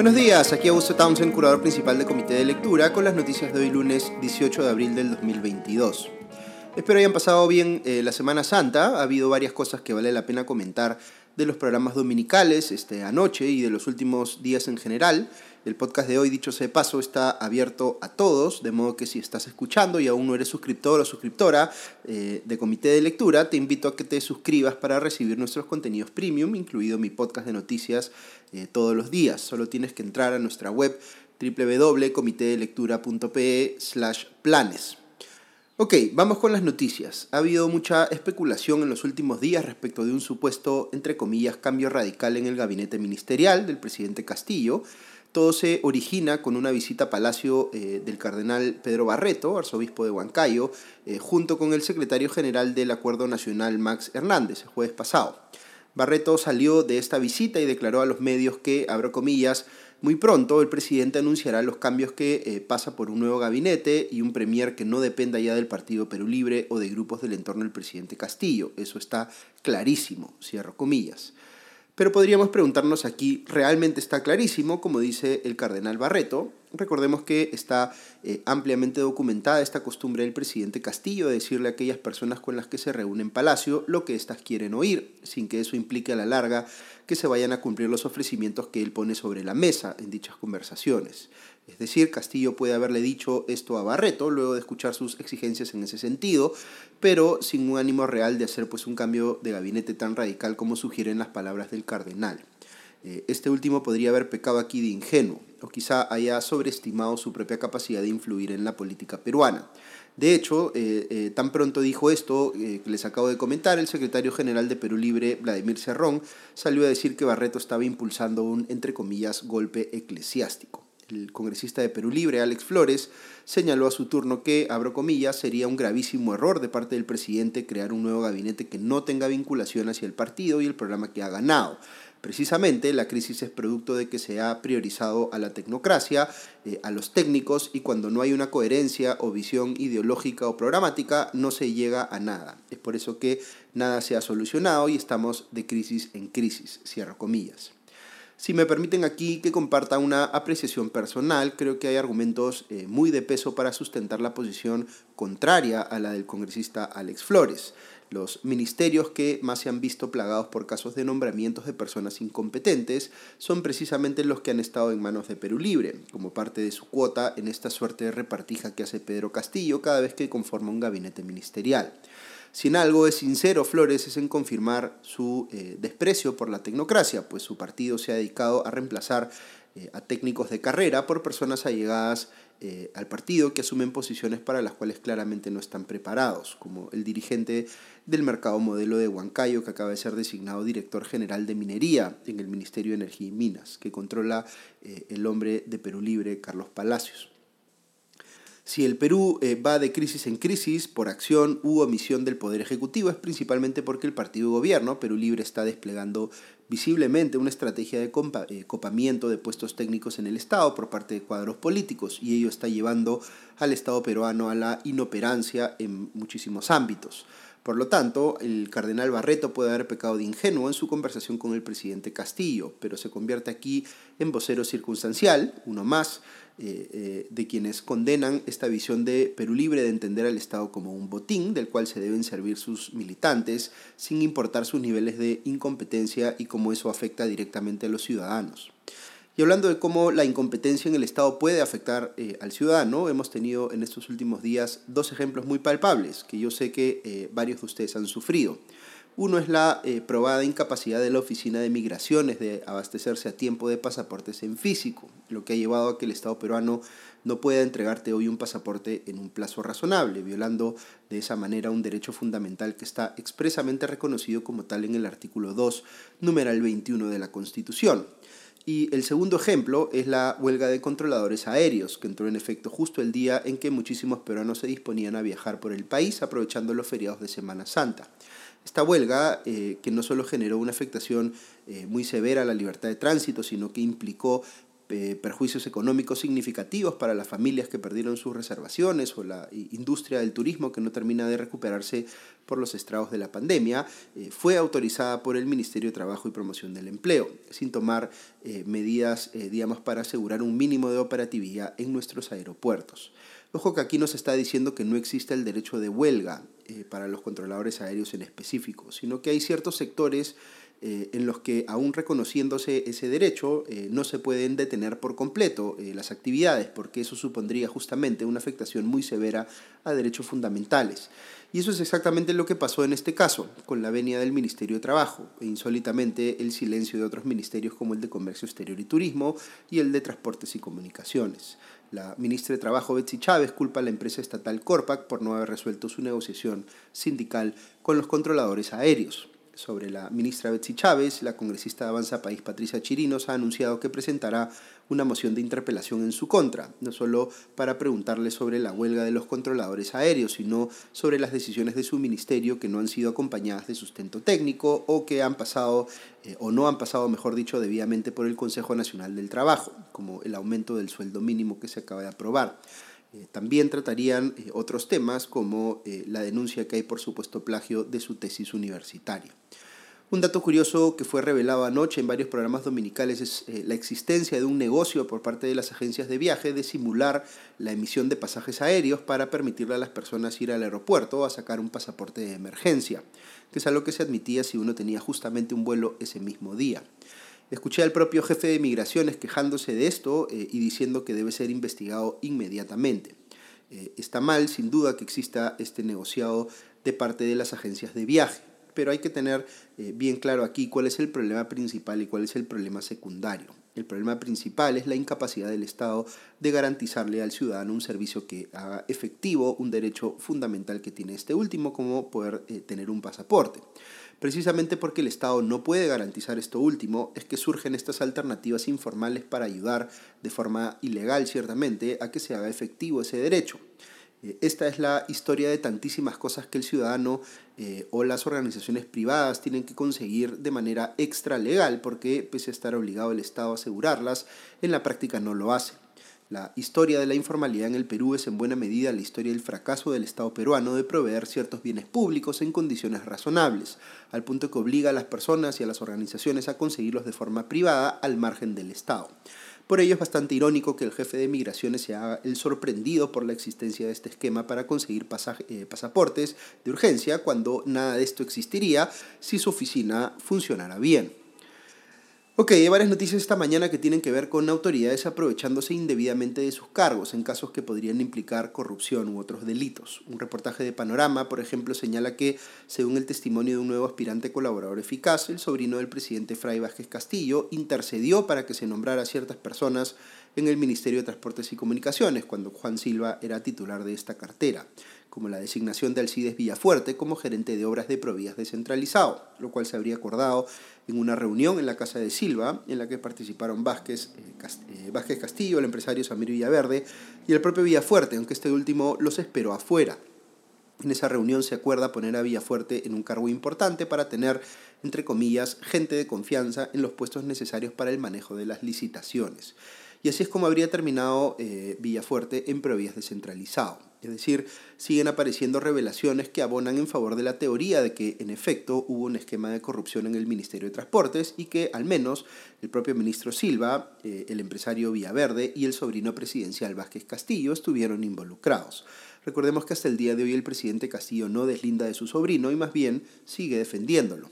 Buenos días, aquí Augusto Townsend, curador principal del Comité de Lectura, con las noticias de hoy lunes 18 de abril del 2022. Espero hayan pasado bien eh, la Semana Santa, ha habido varias cosas que vale la pena comentar de los programas dominicales este, anoche y de los últimos días en general. El podcast de hoy, dicho sea de paso, está abierto a todos, de modo que si estás escuchando y aún no eres suscriptor o suscriptora eh, de Comité de Lectura, te invito a que te suscribas para recibir nuestros contenidos premium, incluido mi podcast de noticias eh, todos los días. Solo tienes que entrar a nuestra web www.comitedelectura.pe slash planes. Ok, vamos con las noticias. Ha habido mucha especulación en los últimos días respecto de un supuesto, entre comillas, cambio radical en el gabinete ministerial del presidente Castillo. Todo se origina con una visita a Palacio eh, del cardenal Pedro Barreto, arzobispo de Huancayo, eh, junto con el secretario general del Acuerdo Nacional Max Hernández, el jueves pasado. Barreto salió de esta visita y declaró a los medios que, abro comillas, muy pronto el presidente anunciará los cambios que eh, pasa por un nuevo gabinete y un premier que no dependa ya del Partido Perú Libre o de grupos del entorno del presidente Castillo. Eso está clarísimo, cierro comillas. Pero podríamos preguntarnos aquí, ¿realmente está clarísimo, como dice el cardenal Barreto? Recordemos que está eh, ampliamente documentada esta costumbre del presidente Castillo de decirle a aquellas personas con las que se reúne en Palacio lo que éstas quieren oír, sin que eso implique a la larga que se vayan a cumplir los ofrecimientos que él pone sobre la mesa en dichas conversaciones. Es decir, Castillo puede haberle dicho esto a Barreto luego de escuchar sus exigencias en ese sentido, pero sin un ánimo real de hacer pues un cambio de gabinete tan radical como sugieren las palabras del cardenal. Eh, este último podría haber pecado aquí de ingenuo, o quizá haya sobreestimado su propia capacidad de influir en la política peruana. De hecho, eh, eh, tan pronto dijo esto que les acabo de comentar, el secretario general de Perú Libre, Vladimir Cerrón, salió a decir que Barreto estaba impulsando un, entre comillas, golpe eclesiástico. El congresista de Perú Libre, Alex Flores, señaló a su turno que, abro comillas, sería un gravísimo error de parte del presidente crear un nuevo gabinete que no tenga vinculación hacia el partido y el programa que ha ganado. Precisamente la crisis es producto de que se ha priorizado a la tecnocracia, eh, a los técnicos y cuando no hay una coherencia o visión ideológica o programática no se llega a nada. Es por eso que nada se ha solucionado y estamos de crisis en crisis, cierro comillas. Si me permiten aquí que comparta una apreciación personal, creo que hay argumentos eh, muy de peso para sustentar la posición contraria a la del congresista Alex Flores. Los ministerios que más se han visto plagados por casos de nombramientos de personas incompetentes son precisamente los que han estado en manos de Perú Libre, como parte de su cuota en esta suerte de repartija que hace Pedro Castillo cada vez que conforma un gabinete ministerial. Si en algo es sincero Flores es en confirmar su eh, desprecio por la tecnocracia, pues su partido se ha dedicado a reemplazar eh, a técnicos de carrera por personas allegadas eh, al partido que asumen posiciones para las cuales claramente no están preparados, como el dirigente del mercado modelo de Huancayo, que acaba de ser designado director general de minería en el Ministerio de Energía y Minas, que controla el hombre de Perú Libre, Carlos Palacios. Si el Perú eh, va de crisis en crisis por acción u omisión del Poder Ejecutivo es principalmente porque el partido gobierno, Perú Libre, está desplegando visiblemente una estrategia de eh, copamiento de puestos técnicos en el Estado por parte de cuadros políticos y ello está llevando al Estado peruano a la inoperancia en muchísimos ámbitos. Por lo tanto, el cardenal Barreto puede haber pecado de ingenuo en su conversación con el presidente Castillo, pero se convierte aquí en vocero circunstancial, uno más, eh, eh, de quienes condenan esta visión de Perú Libre de entender al Estado como un botín del cual se deben servir sus militantes sin importar sus niveles de incompetencia y cómo eso afecta directamente a los ciudadanos. Y hablando de cómo la incompetencia en el Estado puede afectar eh, al ciudadano, hemos tenido en estos últimos días dos ejemplos muy palpables que yo sé que varios de ustedes han sufrido. Uno es la eh, probada incapacidad de la Oficina de Migraciones de abastecerse a tiempo de pasaportes en físico, lo que ha llevado a que el Estado peruano no pueda entregarte hoy un pasaporte en un plazo razonable, violando de esa manera un derecho fundamental que está expresamente reconocido como tal en el artículo 2, numeral 21 de la Constitución. Y el segundo ejemplo es la huelga de controladores aéreos, que entró en efecto justo el día en que muchísimos peruanos se disponían a viajar por el país aprovechando los feriados de Semana Santa. Esta huelga, eh, que no solo generó una afectación eh, muy severa a la libertad de tránsito, sino que implicó eh, perjuicios económicos significativos para las familias que perdieron sus reservaciones o la industria del turismo que no termina de recuperarse por los estragos de la pandemia, fue autorizada por el Ministerio de Trabajo y Promoción del Empleo, sin tomar eh, medidas, digamos, para asegurar un mínimo de operatividad en nuestros aeropuertos. Ojo que aquí nos está diciendo que no existe el derecho de huelga para los controladores aéreos en específico, sino que hay ciertos sectores eh, en los que aún reconociéndose ese derecho eh, no se pueden detener por completo eh, las actividades, porque eso supondría justamente una afectación muy severa a derechos fundamentales. Y eso es exactamente lo que pasó en este caso, con la venia del Ministerio de Trabajo, e insólitamente el silencio de otros ministerios como el de Comercio Exterior y Turismo y el de Transportes y Comunicaciones. La ministra de Trabajo, Betsy Chávez, culpa a la empresa estatal Corpac por no haber resuelto su negociación sindical con los controladores aéreos sobre la ministra Betsy Chávez, la congresista de Avanza País Patricia Chirinos ha anunciado que presentará una moción de interpelación en su contra, no solo para preguntarle sobre la huelga de los controladores aéreos, sino sobre las decisiones de su ministerio que no han sido acompañadas de sustento técnico o que han pasado, eh, o no han pasado, mejor dicho, debidamente por el Consejo Nacional del Trabajo, como el aumento del sueldo mínimo que se acaba de aprobar. Eh, también tratarían eh, otros temas como eh, la denuncia que hay por supuesto plagio de su tesis universitaria. Un dato curioso que fue revelado anoche en varios programas dominicales es la existencia de un negocio por parte de las agencias de viaje de simular la emisión de pasajes aéreos para permitirle a las personas ir al aeropuerto a sacar un pasaporte de emergencia, que es algo que se admitía si uno tenía justamente un vuelo ese mismo día. Escuché al propio jefe de migraciones quejándose de esto eh, y diciendo que debe ser investigado inmediatamente. Eh, está mal, sin duda, que exista este negociado de parte de las agencias de viaje, pero hay que tener eh, bien claro aquí cuál es el problema principal y cuál es el problema secundario. El problema principal es la incapacidad del Estado de garantizarle al ciudadano un servicio que haga efectivo un derecho fundamental que tiene este último, como poder tener un pasaporte. Precisamente porque el Estado no puede garantizar esto último, es que surgen estas alternativas informales para ayudar, de forma ilegal ciertamente, a que se haga efectivo ese derecho. Eh, esta es la historia de tantísimas cosas que el ciudadano eh, o las organizaciones privadas tienen que conseguir de manera extra legal porque pese a estar obligado el Estado a asegurarlas, en la práctica no lo hace. La historia de la informalidad en el Perú es en buena medida la historia del fracaso del Estado peruano de proveer ciertos bienes públicos en condiciones razonables, al punto que obliga a las personas y a las organizaciones a conseguirlos de forma privada al margen del Estado. Por ello es bastante irónico que el jefe de migraciones se haga el sorprendido por la existencia de este esquema para conseguir eh, pasaportes de urgencia cuando nada de esto existiría si su oficina funcionara bien. Ok, hay varias noticias esta mañana que tienen que ver con autoridades aprovechándose indebidamente de sus cargos en casos que podrían implicar corrupción u otros delitos. Un reportaje de Panorama, por ejemplo, señala que, según el testimonio de un nuevo aspirante colaborador eficaz, el sobrino del presidente Fray Vázquez Castillo intercedió para que se nombrara a ciertas personas en el Ministerio de Transportes y Comunicaciones, cuando Juan Silva era titular de esta cartera como la designación de Alcides Villafuerte como gerente de obras de Provías descentralizado, lo cual se habría acordado en una reunión en la Casa de Silva, en la que participaron Vázquez, eh, eh, Castillo, el empresario Samir Villaverde y el propio Villafuerte, aunque este último los esperó afuera. En esa reunión se acuerda poner a Villafuerte en un cargo importante para tener, entre comillas, gente de confianza en los puestos necesarios para el manejo de las licitaciones. Y así es como habría terminado eh, Villafuerte en Provías descentralizado. Es decir, siguen apareciendo revelaciones que abonan en favor de la teoría de que en efecto hubo un esquema de corrupción en el Ministerio de Transportes y que al menos el propio ministro Silva, eh, el empresario Villaverde y el sobrino presidencial Vázquez Castillo estuvieron involucrados. Recordemos que hasta el día de hoy el presidente Castillo no deslinda de su sobrino y más bien sigue defendiéndolo.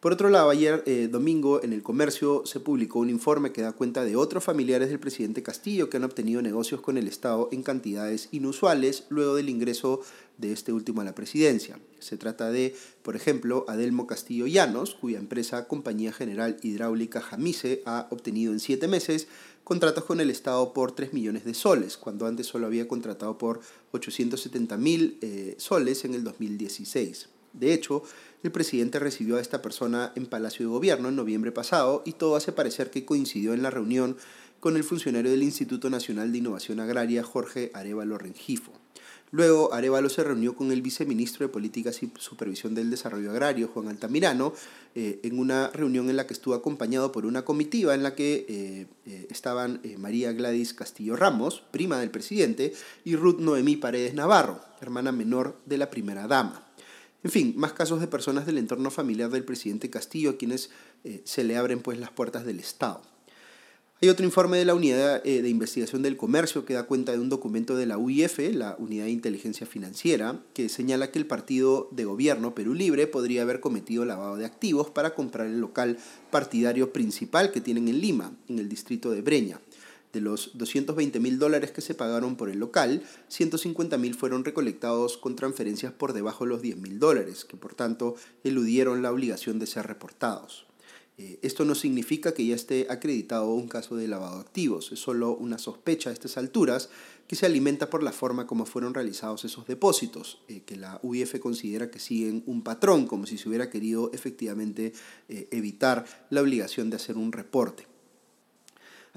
Por otro lado, ayer eh, domingo en el comercio se publicó un informe que da cuenta de otros familiares del presidente Castillo que han obtenido negocios con el Estado en cantidades inusuales luego del ingreso de este último a la presidencia. Se trata de, por ejemplo, Adelmo Castillo Llanos, cuya empresa Compañía General Hidráulica Jamise ha obtenido en siete meses contratos con el Estado por 3 millones de soles, cuando antes solo había contratado por 870 mil eh, soles en el 2016. De hecho, el presidente recibió a esta persona en Palacio de Gobierno en noviembre pasado y todo hace parecer que coincidió en la reunión con el funcionario del Instituto Nacional de Innovación Agraria, Jorge Arevalo Rengifo. Luego, Arevalo se reunió con el viceministro de Políticas y Supervisión del Desarrollo Agrario, Juan Altamirano, eh, en una reunión en la que estuvo acompañado por una comitiva en la que eh, eh, estaban María Gladys Castillo Ramos, prima del presidente, y Ruth Noemí Paredes Navarro, hermana menor de la primera dama. En fin, más casos de personas del entorno familiar del presidente Castillo a quienes se le abren pues las puertas del Estado. Hay otro informe de la Unidad eh, de Investigación del Comercio que da cuenta de un documento de la UIF, la Unidad de Inteligencia Financiera, que señala que el partido de gobierno Perú Libre podría haber cometido lavado de activos para comprar el local partidario principal que tienen en Lima, en el distrito de Breña. De los 220 mil dólares que se pagaron por el local, 150 mil fueron recolectados con transferencias por debajo de los 10 mil dólares, que por tanto eludieron la obligación de ser reportados. Eh, esto no significa que ya esté acreditado un caso de lavado de activos, es solo una sospecha a estas alturas que se alimenta por la forma como fueron realizados esos depósitos, eh, que la UIF considera que siguen un patrón, como si se hubiera querido efectivamente eh, evitar la obligación de hacer un reporte.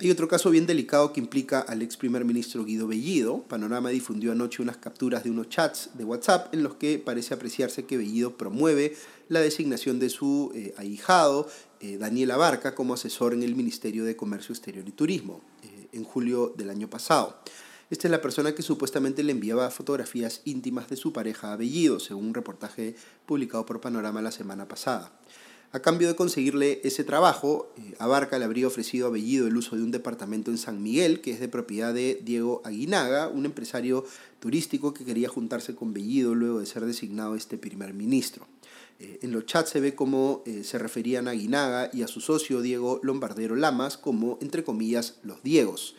Hay otro caso bien delicado que implica al ex primer ministro Guido Bellido. Panorama difundió anoche unas capturas de unos chats de WhatsApp en los que parece apreciarse que Bellido promueve la designación de su eh, ahijado, eh, Daniel Abarca, como asesor en el Ministerio de Comercio Exterior y Turismo eh, en julio del año pasado. Esta es la persona que supuestamente le enviaba fotografías íntimas de su pareja a Bellido, según un reportaje publicado por Panorama la semana pasada. A cambio de conseguirle ese trabajo, eh, Abarca le habría ofrecido a Bellido el uso de un departamento en San Miguel, que es de propiedad de Diego Aguinaga, un empresario turístico que quería juntarse con Bellido luego de ser designado este primer ministro. Eh, en los chats se ve cómo eh, se referían a Aguinaga y a su socio Diego Lombardero Lamas como, entre comillas, los Diegos.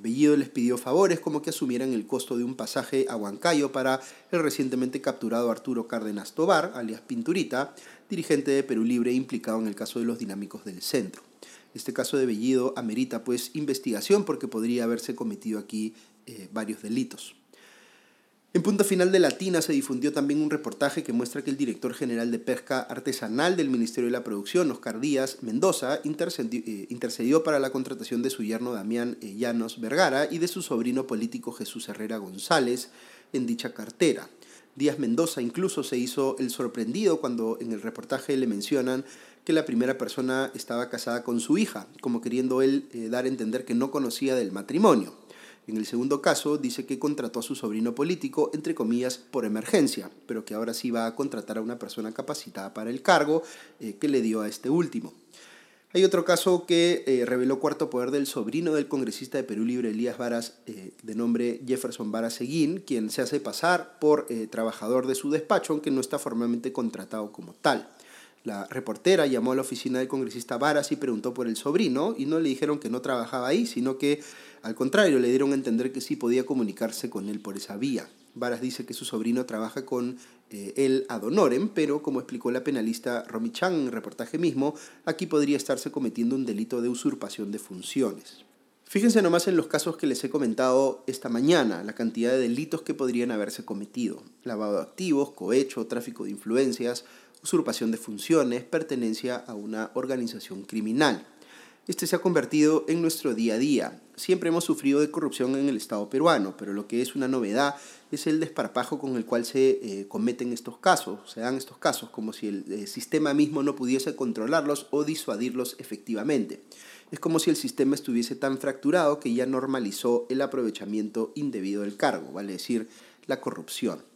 Bellido les pidió favores como que asumieran el costo de un pasaje a Huancayo para el recientemente capturado Arturo Cárdenas Tobar, alias Pinturita, dirigente de Perú Libre implicado en el caso de los dinámicos del centro. Este caso de Bellido amerita pues investigación porque podría haberse cometido aquí eh, varios delitos. En punto final de Latina se difundió también un reportaje que muestra que el director general de pesca artesanal del Ministerio de la Producción, Oscar Díaz Mendoza, eh, intercedió, para la contratación de su yerno Damián eh, Llanos Vergara y de su sobrino político Jesús Herrera González en dicha cartera. Díaz Mendoza incluso se hizo el sorprendido cuando en el reportaje le mencionan que la primera persona estaba casada con su hija, como queriendo él eh, dar a entender que no conocía del matrimonio. En el segundo caso dice que contrató a su sobrino político, entre comillas, por emergencia, pero que ahora sí va a contratar a una persona capacitada para el cargo eh, que le dio a este último. Hay otro caso que eh, reveló cuarto poder del sobrino del congresista de Perú Libre, Elías Varas, eh, de nombre Jefferson Varas Seguín, quien se hace pasar por eh, trabajador de su despacho, aunque no está formalmente contratado como tal. La reportera llamó a la oficina del congresista Varas y preguntó por el sobrino, y no le dijeron que no trabajaba ahí, sino que al contrario le dieron a entender que sí podía comunicarse con él por esa vía. Varas dice que su sobrino trabaja con eh, él ad honorem, pero como explicó la penalista Romy Chan en el reportaje mismo, aquí podría estarse cometiendo un delito de usurpación de funciones. Fíjense nomás en los casos que les he comentado esta mañana, la cantidad de delitos que podrían haberse cometido. Lavado de activos, cohecho, tráfico de influencias, usurpación de funciones, pertenencia a una organización criminal. Este se ha convertido en nuestro día a día. Siempre hemos sufrido de corrupción en el Estado peruano, pero lo que es una novedad es el desparpajo con el cual se eh, cometen estos casos, se dan estos casos, como si el eh, sistema mismo no pudiese controlarlos o disuadirlos efectivamente. Es como si el sistema estuviese tan fracturado que ya normalizó el aprovechamiento indebido del cargo, vale decir, la corrupción.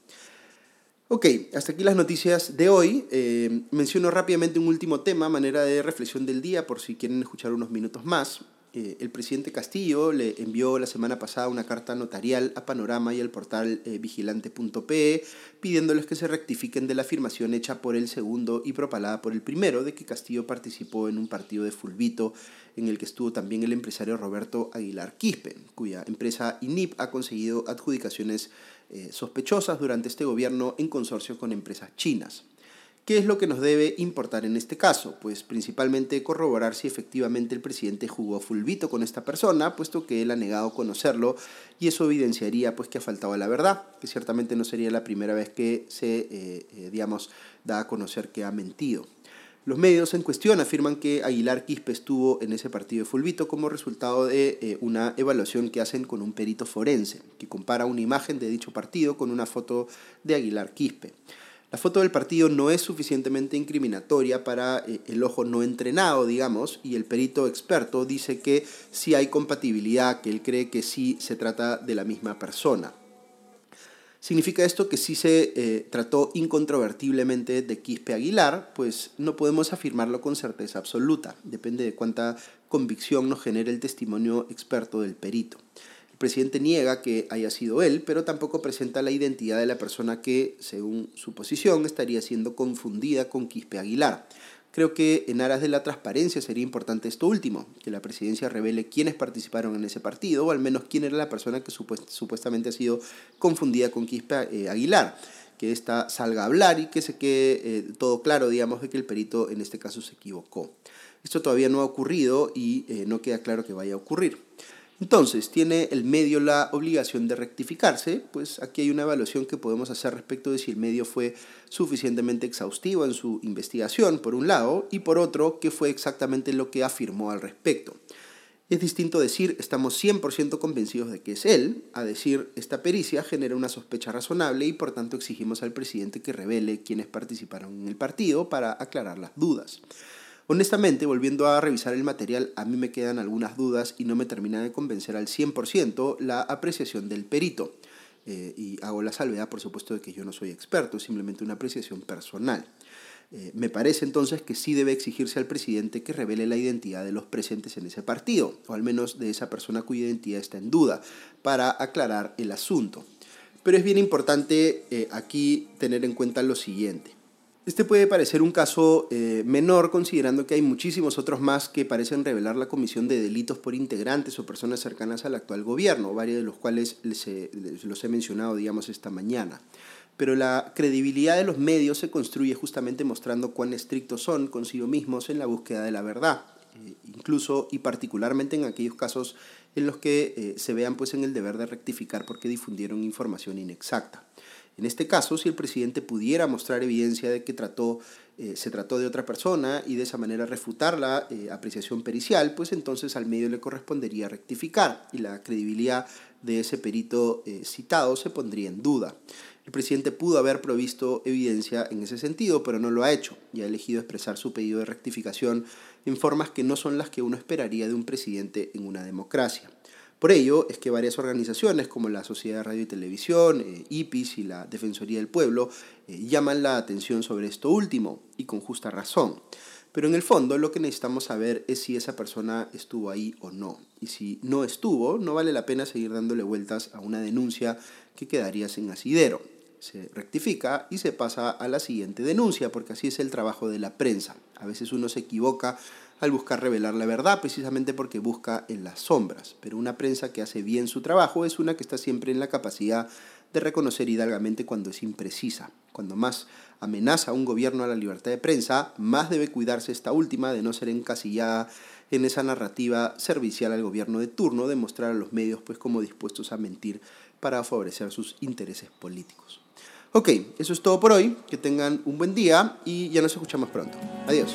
Ok, hasta aquí las noticias de hoy. Eh, menciono rápidamente un último tema, manera de reflexión del día, por si quieren escuchar unos minutos más. Eh, el presidente Castillo le envió la semana pasada una carta notarial a Panorama y al portal eh, vigilante.pe pidiéndoles que se rectifiquen de la afirmación hecha por el segundo y propalada por el primero de que Castillo participó en un partido de fulbito en el que estuvo también el empresario Roberto Aguilar Quispe, cuya empresa INIP ha conseguido adjudicaciones eh, sospechosas durante este gobierno en consorcio con empresas chinas. ¿Qué es lo que nos debe importar en este caso? Pues principalmente corroborar si efectivamente el presidente jugó fulvito con esta persona, puesto que él ha negado conocerlo y eso evidenciaría pues que ha faltado la verdad, que ciertamente no sería la primera vez que se, eh, eh, digamos, da a conocer que ha mentido. Los medios en cuestión afirman que Aguilar Quispe estuvo en ese partido de Fulvito como resultado de eh, una evaluación que hacen con un perito forense, que compara una imagen de dicho partido con una foto de Aguilar Quispe. La foto del partido no es suficientemente incriminatoria para eh, el ojo no entrenado, digamos, y el perito experto dice que sí hay compatibilidad, que él cree que sí se trata de la misma persona. ¿Significa esto que sí se eh, trató incontrovertiblemente de Quispe Aguilar? Pues no podemos afirmarlo con certeza absoluta, depende de cuánta convicción nos genere el testimonio experto del perito presidente niega que haya sido él, pero tampoco presenta la identidad de la persona que, según su posición, estaría siendo confundida con Quispe Aguilar. Creo que en aras de la transparencia sería importante esto último, que la presidencia revele quiénes participaron en ese partido, o al menos quién era la persona que supuestamente ha sido confundida con Quispe eh, Aguilar que ésta salga a hablar y que se quede eh, todo claro, digamos, de que el perito en este caso se equivocó. Esto todavía no ha ocurrido y eh, no queda claro que vaya a ocurrir. Entonces, ¿tiene el medio la obligación de rectificarse? Pues aquí hay una evaluación que podemos hacer respecto de si el medio fue suficientemente exhaustivo en su investigación, por un lado, y por otro, qué fue exactamente lo que afirmó al respecto. Es distinto decir estamos 100% convencidos de que es él, a decir esta pericia genera una sospecha razonable y por tanto exigimos al presidente que revele quiénes participaron en el partido para aclarar las dudas. Honestamente, volviendo a revisar el material, a mí me quedan algunas dudas y no me termina de convencer al 100% la apreciación del perito. Eh, y hago la salvedad, por supuesto, de que yo no soy experto, simplemente una apreciación personal. Eh, me parece entonces que sí debe exigirse al presidente que revele la identidad de los presentes en ese partido, o al menos de esa persona cuya identidad está en duda, para aclarar el asunto. Pero es bien importante eh, aquí tener en cuenta lo siguiente. Este puede parecer un caso eh, menor considerando que hay muchísimos otros más que parecen revelar la comisión de delitos por integrantes o personas cercanas al actual gobierno, varios de los cuales les los he mencionado, digamos, esta mañana. Pero la credibilidad de los medios se construye justamente mostrando cuán estrictos son consigo mismos en la búsqueda de la verdad, eh, incluso y particularmente en aquellos casos en los que eh, se vean pues en el deber de rectificar porque difundieron información inexacta. En este caso, si el presidente pudiera mostrar evidencia de que trató, eh, se trató de otra persona y de esa manera refutar la eh, apreciación pericial, pues entonces al medio le correspondería rectificar y la credibilidad de ese perito eh, citado se pondría en duda. El presidente pudo haber provisto evidencia en ese sentido, pero no lo ha hecho y ha elegido expresar su pedido de rectificación en formas que no son las que uno esperaría de un presidente en una democracia. Por ello es que varias organizaciones como la Sociedad de Radio y Televisión, eh, IPIS y la Defensoría del Pueblo eh, llaman la atención sobre esto último, y con justa razón. Pero en el fondo lo que necesitamos saber es si esa persona estuvo ahí o no. Y si no estuvo, no vale la pena seguir dándole vueltas a una denuncia que quedaría sin asidero. Se rectifica y se pasa a la siguiente denuncia, porque así es el trabajo de la prensa. A veces uno se equivoca al buscar revelar la verdad, precisamente porque busca en las sombras. Pero una prensa que hace bien su trabajo es una que está siempre en la capacidad de reconocer hidalgamente cuando es imprecisa. Cuando más amenaza a un gobierno a la libertad de prensa, más debe cuidarse esta última de no ser encasillada en esa narrativa servicial al gobierno de turno, de mostrar a los medios pues como dispuestos a mentir para favorecer sus intereses políticos. Ok, eso es todo por hoy, que tengan un buen día y ya nos escuchamos pronto. Adiós.